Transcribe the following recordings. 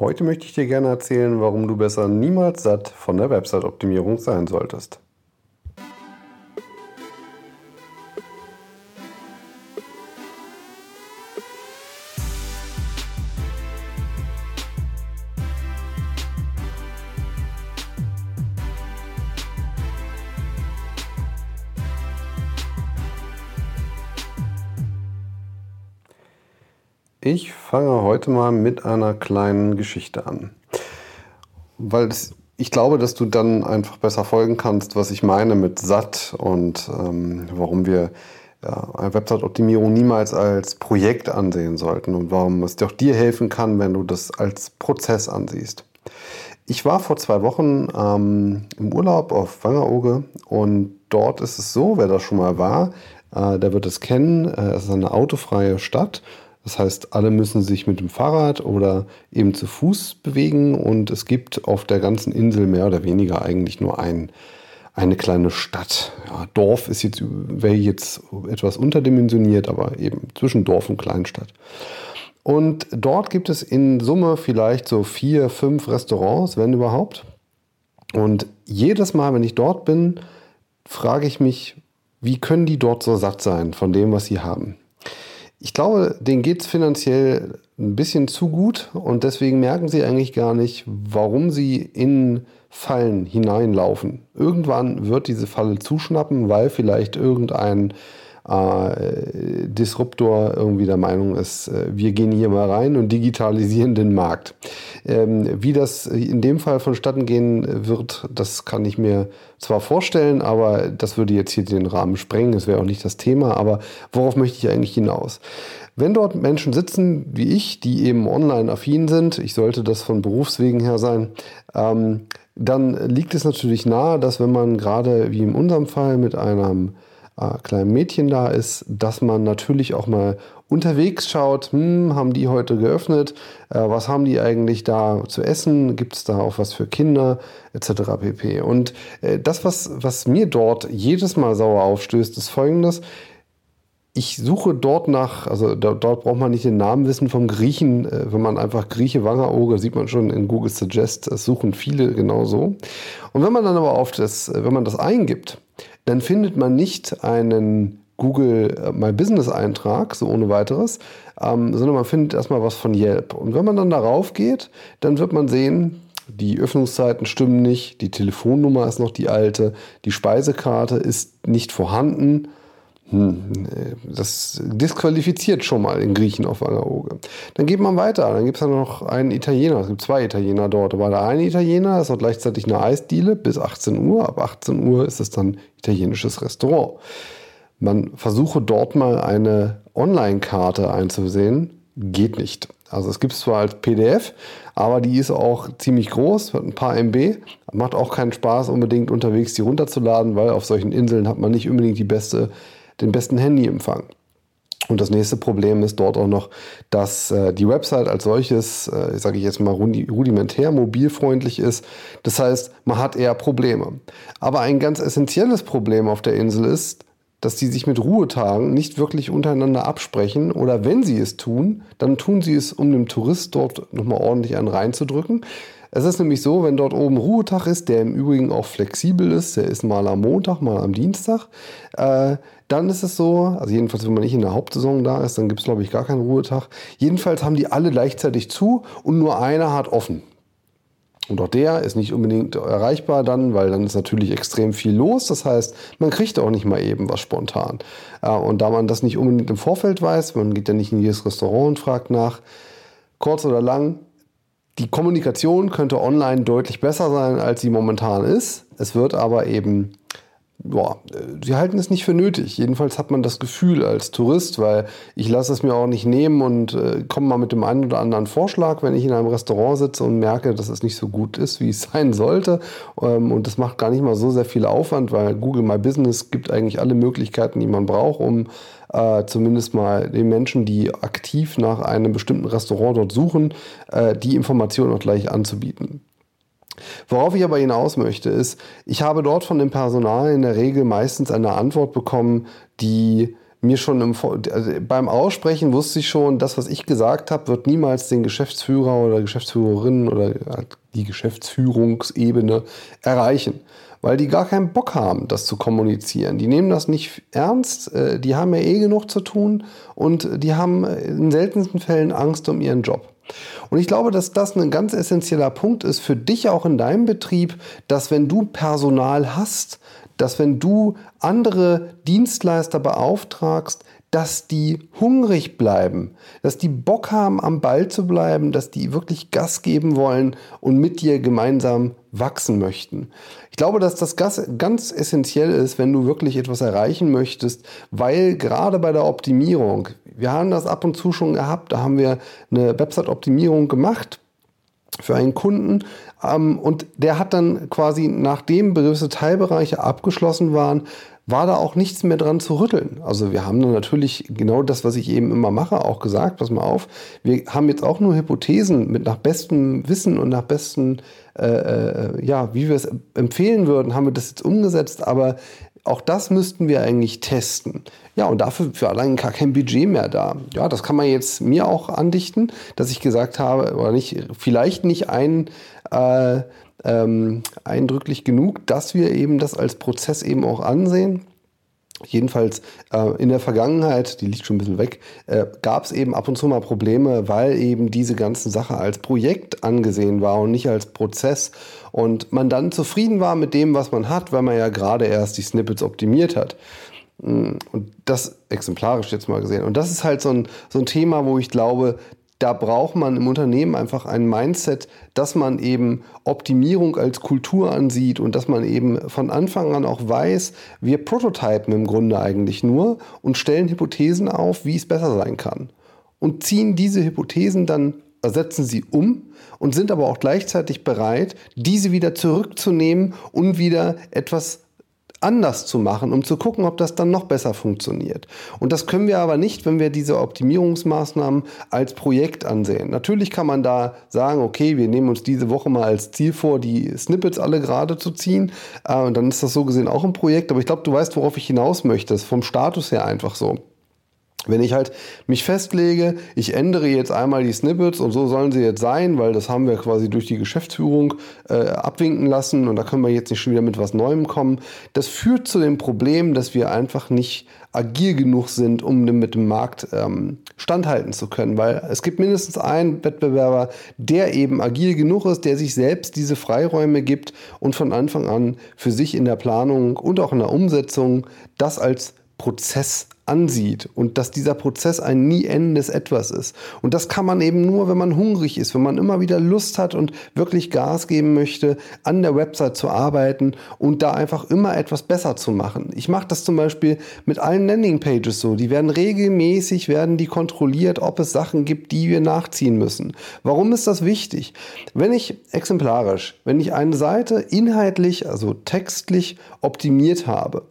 Heute möchte ich dir gerne erzählen, warum du besser niemals satt von der Website-Optimierung sein solltest. Ich fange heute mal mit einer kleinen Geschichte an. Weil es, ich glaube, dass du dann einfach besser folgen kannst, was ich meine mit satt und ähm, warum wir ja, eine Website-Optimierung niemals als Projekt ansehen sollten und warum es auch dir helfen kann, wenn du das als Prozess ansiehst. Ich war vor zwei Wochen ähm, im Urlaub auf Wangerooge und dort ist es so, wer da schon mal war, äh, der wird es kennen, äh, es ist eine autofreie Stadt das heißt, alle müssen sich mit dem Fahrrad oder eben zu Fuß bewegen und es gibt auf der ganzen Insel mehr oder weniger eigentlich nur ein, eine kleine Stadt. Ja, Dorf ist jetzt, wäre jetzt etwas unterdimensioniert, aber eben zwischen Dorf und Kleinstadt. Und dort gibt es in Summe vielleicht so vier, fünf Restaurants, wenn überhaupt. Und jedes Mal, wenn ich dort bin, frage ich mich, wie können die dort so satt sein von dem, was sie haben? Ich glaube, denen geht es finanziell ein bisschen zu gut und deswegen merken sie eigentlich gar nicht, warum sie in Fallen hineinlaufen. Irgendwann wird diese Falle zuschnappen, weil vielleicht irgendein äh, Disruptor irgendwie der Meinung ist, äh, wir gehen hier mal rein und digitalisieren den Markt. Ähm, wie das in dem Fall vonstatten gehen wird, das kann ich mir zwar vorstellen, aber das würde jetzt hier den Rahmen sprengen, das wäre auch nicht das Thema, aber worauf möchte ich eigentlich hinaus? Wenn dort Menschen sitzen, wie ich, die eben online affin sind, ich sollte das von Berufswegen her sein, ähm, dann liegt es natürlich nahe, dass wenn man gerade wie in unserem Fall mit einem äh, kleinen Mädchen da ist, dass man natürlich auch mal unterwegs schaut, hm, haben die heute geöffnet, äh, was haben die eigentlich da zu essen, gibt es da auch was für Kinder, etc. pp. Und äh, das, was, was mir dort jedes Mal sauer aufstößt, ist folgendes. Ich suche dort nach, also da, dort braucht man nicht den Namen wissen vom Griechen, äh, wenn man einfach Grieche Wangerauge, sieht man schon in Google Suggest, das suchen viele genauso. Und wenn man dann aber auf das, wenn man das eingibt, dann findet man nicht einen Google äh, My Business Eintrag, so ohne weiteres, ähm, sondern man findet erstmal was von Yelp. Und wenn man dann darauf geht, dann wird man sehen, die Öffnungszeiten stimmen nicht, die Telefonnummer ist noch die alte, die Speisekarte ist nicht vorhanden das disqualifiziert schon mal den Griechen auf einer Oge. Dann geht man weiter. Dann gibt es ja noch einen Italiener. Es gibt zwei Italiener dort. Aber der eine Italiener ist auch gleichzeitig eine Eisdiele bis 18 Uhr. Ab 18 Uhr ist es dann italienisches Restaurant. Man versuche dort mal eine Online-Karte einzusehen. Geht nicht. Also es gibt es zwar als PDF, aber die ist auch ziemlich groß, hat ein paar MB. Macht auch keinen Spaß, unbedingt unterwegs die runterzuladen, weil auf solchen Inseln hat man nicht unbedingt die beste den besten Handyempfang. Und das nächste Problem ist dort auch noch, dass äh, die Website als solches, äh, sage ich jetzt mal, rudimentär mobilfreundlich ist. Das heißt, man hat eher Probleme. Aber ein ganz essentielles Problem auf der Insel ist, dass die sich mit Ruhetagen nicht wirklich untereinander absprechen oder wenn sie es tun, dann tun sie es, um dem Tourist dort nochmal ordentlich einen reinzudrücken. Es ist nämlich so, wenn dort oben Ruhetag ist, der im Übrigen auch flexibel ist, der ist mal am Montag, mal am Dienstag, äh, dann ist es so, also jedenfalls, wenn man nicht in der Hauptsaison da ist, dann gibt es, glaube ich, gar keinen Ruhetag. Jedenfalls haben die alle gleichzeitig zu und nur einer hat offen. Und auch der ist nicht unbedingt erreichbar dann, weil dann ist natürlich extrem viel los. Das heißt, man kriegt auch nicht mal eben was spontan. Äh, und da man das nicht unbedingt im Vorfeld weiß, man geht ja nicht in jedes Restaurant und fragt nach, kurz oder lang, die Kommunikation könnte online deutlich besser sein, als sie momentan ist. Es wird aber eben ja, sie halten es nicht für nötig. Jedenfalls hat man das Gefühl als Tourist, weil ich lasse es mir auch nicht nehmen und äh, komme mal mit dem einen oder anderen Vorschlag, wenn ich in einem Restaurant sitze und merke, dass es nicht so gut ist, wie es sein sollte. Ähm, und das macht gar nicht mal so sehr viel Aufwand, weil Google My Business gibt eigentlich alle Möglichkeiten, die man braucht, um äh, zumindest mal den Menschen, die aktiv nach einem bestimmten Restaurant dort suchen, äh, die Informationen auch gleich anzubieten. Worauf ich aber hinaus möchte, ist, ich habe dort von dem Personal in der Regel meistens eine Antwort bekommen, die mir schon im, also beim Aussprechen wusste ich schon, das, was ich gesagt habe, wird niemals den Geschäftsführer oder Geschäftsführerin oder die Geschäftsführungsebene erreichen, weil die gar keinen Bock haben, das zu kommunizieren. Die nehmen das nicht ernst, äh, die haben ja eh genug zu tun und die haben in seltensten Fällen Angst um ihren Job. Und ich glaube, dass das ein ganz essentieller Punkt ist für dich auch in deinem Betrieb, dass wenn du Personal hast, dass wenn du andere Dienstleister beauftragst, dass die hungrig bleiben, dass die Bock haben, am Ball zu bleiben, dass die wirklich Gas geben wollen und mit dir gemeinsam wachsen möchten. Ich glaube, dass das ganz essentiell ist, wenn du wirklich etwas erreichen möchtest, weil gerade bei der Optimierung, wir haben das ab und zu schon gehabt, da haben wir eine Website-Optimierung gemacht für einen Kunden. Ähm, und der hat dann quasi, nachdem gewisse Teilbereiche abgeschlossen waren, war da auch nichts mehr dran zu rütteln. Also wir haben dann natürlich genau das, was ich eben immer mache, auch gesagt, pass mal auf, wir haben jetzt auch nur Hypothesen mit nach bestem Wissen und nach besten, äh, äh, ja, wie wir es empfehlen würden, haben wir das jetzt umgesetzt, aber auch das müssten wir eigentlich testen. Ja, und dafür für allein gar kein Budget mehr da. Ja, das kann man jetzt mir auch andichten, dass ich gesagt habe, oder nicht, vielleicht nicht ein, äh, ähm, eindrücklich genug, dass wir eben das als Prozess eben auch ansehen. Jedenfalls äh, in der Vergangenheit, die liegt schon ein bisschen weg, äh, gab es eben ab und zu mal Probleme, weil eben diese ganze Sache als Projekt angesehen war und nicht als Prozess. Und man dann zufrieden war mit dem, was man hat, weil man ja gerade erst die Snippets optimiert hat. Mm, und das exemplarisch jetzt mal gesehen. Und das ist halt so ein, so ein Thema, wo ich glaube, da braucht man im Unternehmen einfach ein Mindset, dass man eben Optimierung als Kultur ansieht und dass man eben von Anfang an auch weiß, wir prototypen im Grunde eigentlich nur und stellen Hypothesen auf, wie es besser sein kann. Und ziehen diese Hypothesen dann, ersetzen sie um und sind aber auch gleichzeitig bereit, diese wieder zurückzunehmen und wieder etwas anders zu machen, um zu gucken, ob das dann noch besser funktioniert. Und das können wir aber nicht, wenn wir diese Optimierungsmaßnahmen als Projekt ansehen. Natürlich kann man da sagen, okay, wir nehmen uns diese Woche mal als Ziel vor, die Snippets alle gerade zu ziehen. Äh, und dann ist das so gesehen auch ein Projekt. Aber ich glaube, du weißt, worauf ich hinaus möchte. Das ist vom Status her einfach so. Wenn ich halt mich festlege, ich ändere jetzt einmal die Snippets und so sollen sie jetzt sein, weil das haben wir quasi durch die Geschäftsführung äh, abwinken lassen und da können wir jetzt nicht schon wieder mit was Neuem kommen. Das führt zu dem Problem, dass wir einfach nicht agil genug sind, um mit dem Markt ähm, standhalten zu können, weil es gibt mindestens einen Wettbewerber, der eben agil genug ist, der sich selbst diese Freiräume gibt und von Anfang an für sich in der Planung und auch in der Umsetzung das als Prozess ansieht und dass dieser Prozess ein nie endendes Etwas ist. Und das kann man eben nur, wenn man hungrig ist, wenn man immer wieder Lust hat und wirklich Gas geben möchte, an der Website zu arbeiten und da einfach immer etwas besser zu machen. Ich mache das zum Beispiel mit allen Landingpages so. Die werden regelmäßig, werden die kontrolliert, ob es Sachen gibt, die wir nachziehen müssen. Warum ist das wichtig? Wenn ich exemplarisch, wenn ich eine Seite inhaltlich, also textlich optimiert habe,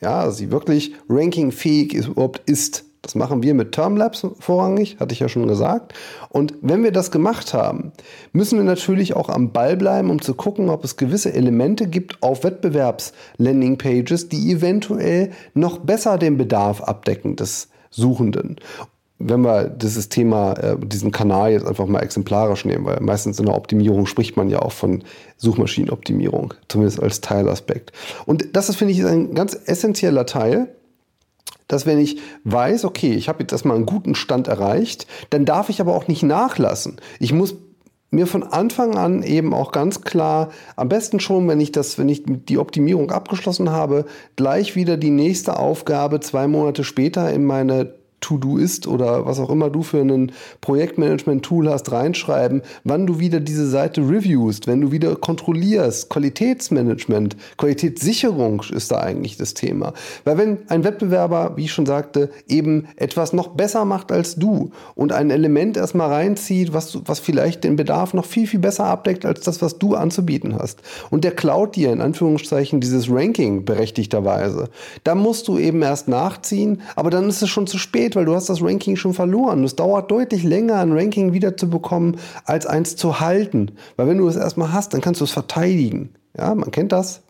ja, sie wirklich rankingfähig ist, überhaupt ist. Das machen wir mit Termlabs vorrangig, hatte ich ja schon gesagt. Und wenn wir das gemacht haben, müssen wir natürlich auch am Ball bleiben, um zu gucken, ob es gewisse Elemente gibt auf Wettbewerbs-Landingpages, die eventuell noch besser den Bedarf abdecken des Suchenden wenn wir dieses Thema, äh, diesen Kanal jetzt einfach mal exemplarisch nehmen, weil meistens in der Optimierung spricht man ja auch von Suchmaschinenoptimierung, zumindest als Teilaspekt. Und das ist, finde ich, ein ganz essentieller Teil, dass wenn ich weiß, okay, ich habe jetzt erstmal einen guten Stand erreicht, dann darf ich aber auch nicht nachlassen. Ich muss mir von Anfang an eben auch ganz klar, am besten schon, wenn ich das, wenn ich die Optimierung abgeschlossen habe, gleich wieder die nächste Aufgabe zwei Monate später in meine To-Do-Ist oder was auch immer du für ein Projektmanagement-Tool hast, reinschreiben, wann du wieder diese Seite reviewst, wenn du wieder kontrollierst. Qualitätsmanagement, Qualitätssicherung ist da eigentlich das Thema. Weil wenn ein Wettbewerber, wie ich schon sagte, eben etwas noch besser macht als du und ein Element erstmal reinzieht, was, was vielleicht den Bedarf noch viel, viel besser abdeckt als das, was du anzubieten hast. Und der klaut dir in Anführungszeichen dieses Ranking berechtigterweise. Da musst du eben erst nachziehen, aber dann ist es schon zu spät spät, weil du hast das Ranking schon verloren. Es dauert deutlich länger, ein Ranking wieder zu bekommen, als eins zu halten. Weil wenn du es erstmal hast, dann kannst du es verteidigen. Ja, man kennt das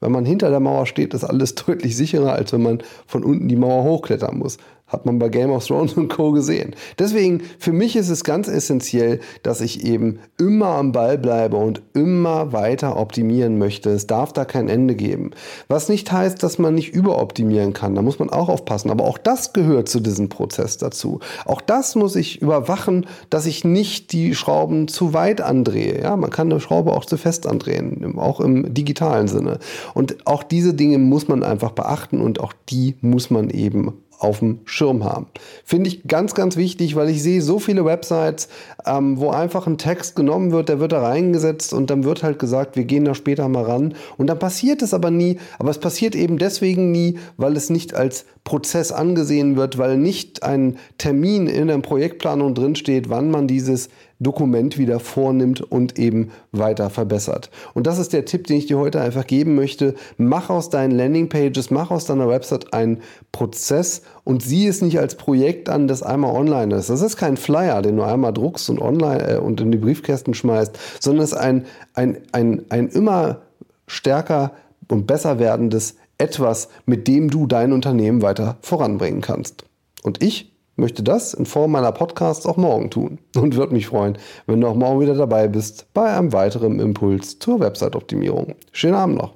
Wenn man hinter der Mauer steht, ist alles deutlich sicherer, als wenn man von unten die Mauer hochklettern muss. Hat man bei Game of Thrones und Co. gesehen. Deswegen, für mich ist es ganz essentiell, dass ich eben immer am Ball bleibe und immer weiter optimieren möchte. Es darf da kein Ende geben. Was nicht heißt, dass man nicht überoptimieren kann. Da muss man auch aufpassen. Aber auch das gehört zu diesem Prozess dazu. Auch das muss ich überwachen, dass ich nicht die Schrauben zu weit andrehe. Ja, man kann eine Schraube auch zu fest andrehen, auch im digitalen Sinne. Und auch diese Dinge muss man einfach beachten und auch die muss man eben auf dem Schirm haben. Finde ich ganz, ganz wichtig, weil ich sehe so viele Websites, ähm, wo einfach ein Text genommen wird, der wird da reingesetzt und dann wird halt gesagt, wir gehen da später mal ran. Und dann passiert es aber nie. Aber es passiert eben deswegen nie, weil es nicht als Prozess angesehen wird, weil nicht ein Termin in der Projektplanung drinsteht, wann man dieses Dokument wieder vornimmt und eben weiter verbessert. Und das ist der Tipp, den ich dir heute einfach geben möchte. Mach aus deinen Landingpages, mach aus deiner Website einen Prozess und sieh es nicht als Projekt an, das einmal online ist. Das ist kein Flyer, den du einmal druckst und online äh, und in die Briefkästen schmeißt, sondern es ist ein, ein, ein, ein immer stärker und besser werdendes etwas, mit dem du dein Unternehmen weiter voranbringen kannst. Und ich möchte das in Form meiner Podcasts auch morgen tun und würde mich freuen, wenn du auch morgen wieder dabei bist bei einem weiteren Impuls zur Website-Optimierung. Schönen Abend noch.